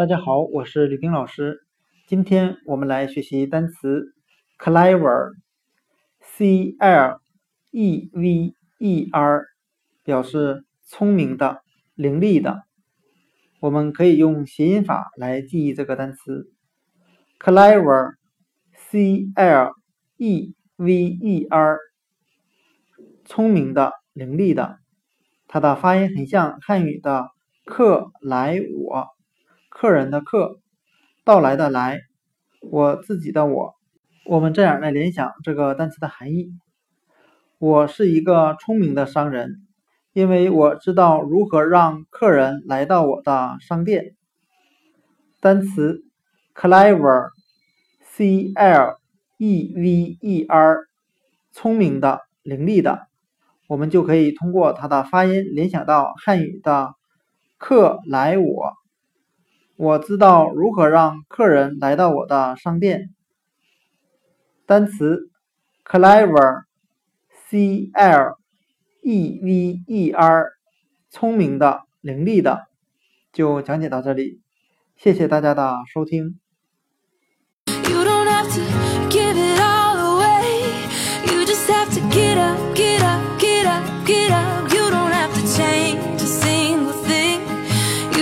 大家好，我是吕冰老师。今天我们来学习单词 clever，c l e v e r，表示聪明的、伶俐的。我们可以用谐音法来记忆这个单词 clever，c l e v e r，聪明的、伶俐的。它的发音很像汉语的“克莱我”。客人的客，到来的来，我自己的我，我们这样来联想这个单词的含义。我是一个聪明的商人，因为我知道如何让客人来到我的商店。单词 clever，c l e v e r，聪明的、伶俐的，我们就可以通过它的发音联想到汉语的“客来我”。我知道如何让客人来到我的商店。单词 clever，c l e v e r，聪明的、伶俐的，就讲解到这里。谢谢大家的收听。